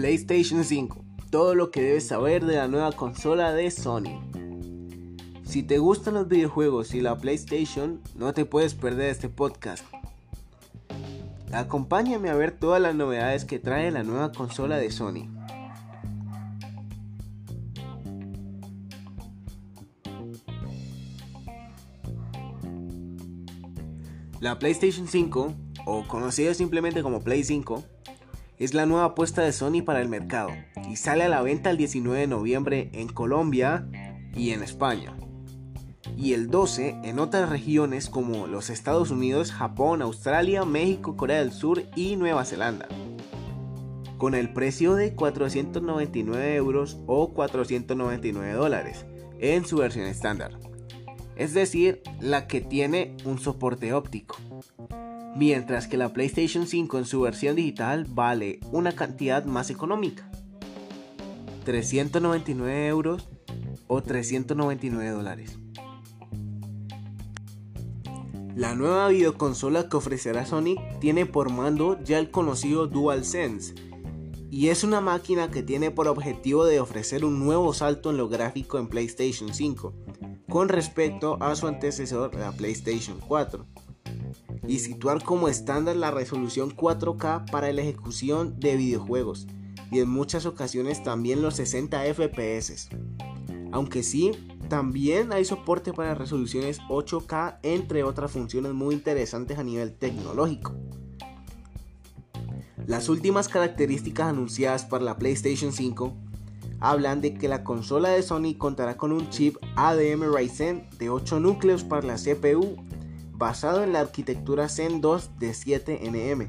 PlayStation 5. Todo lo que debes saber de la nueva consola de Sony. Si te gustan los videojuegos y la PlayStation, no te puedes perder este podcast. Acompáñame a ver todas las novedades que trae la nueva consola de Sony. La PlayStation 5, o conocida simplemente como Play 5, es la nueva apuesta de Sony para el mercado y sale a la venta el 19 de noviembre en Colombia y en España. Y el 12 en otras regiones como los Estados Unidos, Japón, Australia, México, Corea del Sur y Nueva Zelanda. Con el precio de 499 euros o 499 dólares en su versión estándar es decir, la que tiene un soporte óptico. Mientras que la PlayStation 5 en su versión digital vale una cantidad más económica, 399 euros o 399 dólares. La nueva videoconsola que ofrecerá Sony tiene por mando ya el conocido DualSense y es una máquina que tiene por objetivo de ofrecer un nuevo salto en lo gráfico en PlayStation 5 con respecto a su antecesor, la PlayStation 4, y situar como estándar la resolución 4K para la ejecución de videojuegos y en muchas ocasiones también los 60 FPS. Aunque sí, también hay soporte para resoluciones 8K entre otras funciones muy interesantes a nivel tecnológico. Las últimas características anunciadas para la PlayStation 5 hablan de que la consola de Sony contará con un chip ADM Ryzen de 8 núcleos para la CPU basado en la arquitectura Zen 2 de 7 nm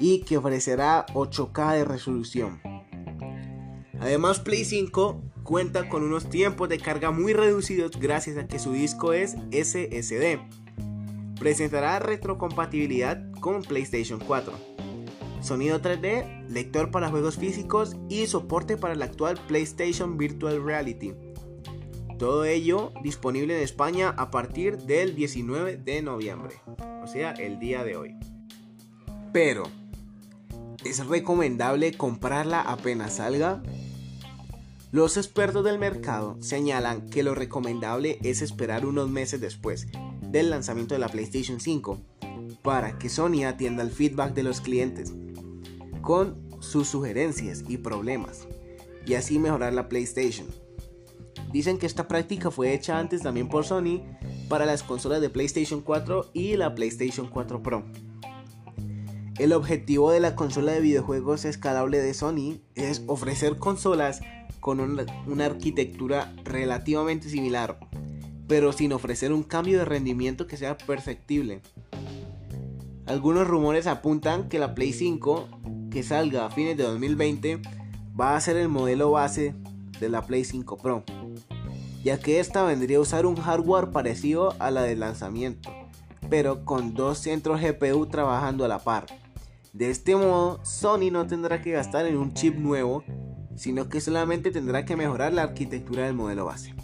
y que ofrecerá 8K de resolución. Además Play 5 cuenta con unos tiempos de carga muy reducidos gracias a que su disco es SSD. Presentará retrocompatibilidad con PlayStation 4 sonido 3D, lector para juegos físicos y soporte para el actual PlayStation Virtual Reality. Todo ello disponible en España a partir del 19 de noviembre, o sea, el día de hoy. Pero, ¿es recomendable comprarla apenas salga? Los expertos del mercado señalan que lo recomendable es esperar unos meses después del lanzamiento de la PlayStation 5 para que Sony atienda el feedback de los clientes con sus sugerencias y problemas y así mejorar la PlayStation. Dicen que esta práctica fue hecha antes también por Sony para las consolas de PlayStation 4 y la PlayStation 4 Pro. El objetivo de la consola de videojuegos escalable de Sony es ofrecer consolas con una, arquitectura relativamente similar, pero sin ofrecer un cambio de rendimiento que sea perceptible. Algunos rumores apuntan que la Play 5 que salga a fines de 2020 va a ser el modelo base de la Play 5 Pro, ya que esta vendría a usar un hardware parecido a la del lanzamiento, pero con dos centros GPU trabajando a la par. De este modo, Sony no tendrá que gastar en un chip nuevo, sino que solamente tendrá que mejorar la arquitectura del modelo base.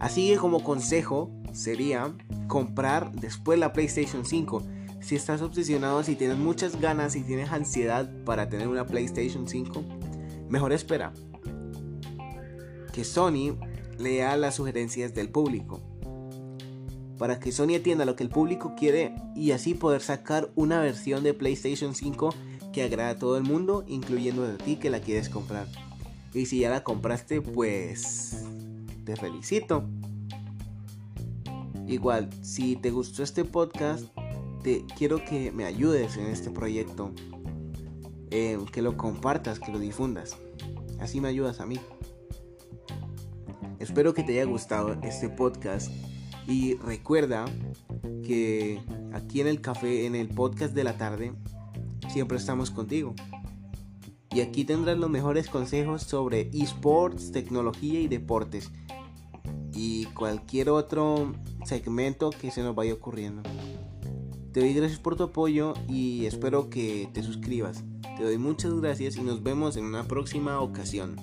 Así que como consejo sería comprar después la PlayStation 5 si estás obsesionado, si tienes muchas ganas, y tienes ansiedad para tener una PlayStation 5, mejor espera que Sony lea las sugerencias del público. Para que Sony atienda lo que el público quiere y así poder sacar una versión de PlayStation 5 que agrada a todo el mundo, incluyendo a ti que la quieres comprar. Y si ya la compraste, pues te felicito. Igual, si te gustó este podcast, quiero que me ayudes en este proyecto, eh, que lo compartas, que lo difundas. Así me ayudas a mí. Espero que te haya gustado este podcast y recuerda que aquí en el café, en el podcast de la tarde, siempre estamos contigo. Y aquí tendrás los mejores consejos sobre esports, tecnología y deportes. Y cualquier otro segmento que se nos vaya ocurriendo. Te doy gracias por tu apoyo y espero que te suscribas. Te doy muchas gracias y nos vemos en una próxima ocasión.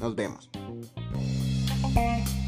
Nos vemos. Thank you.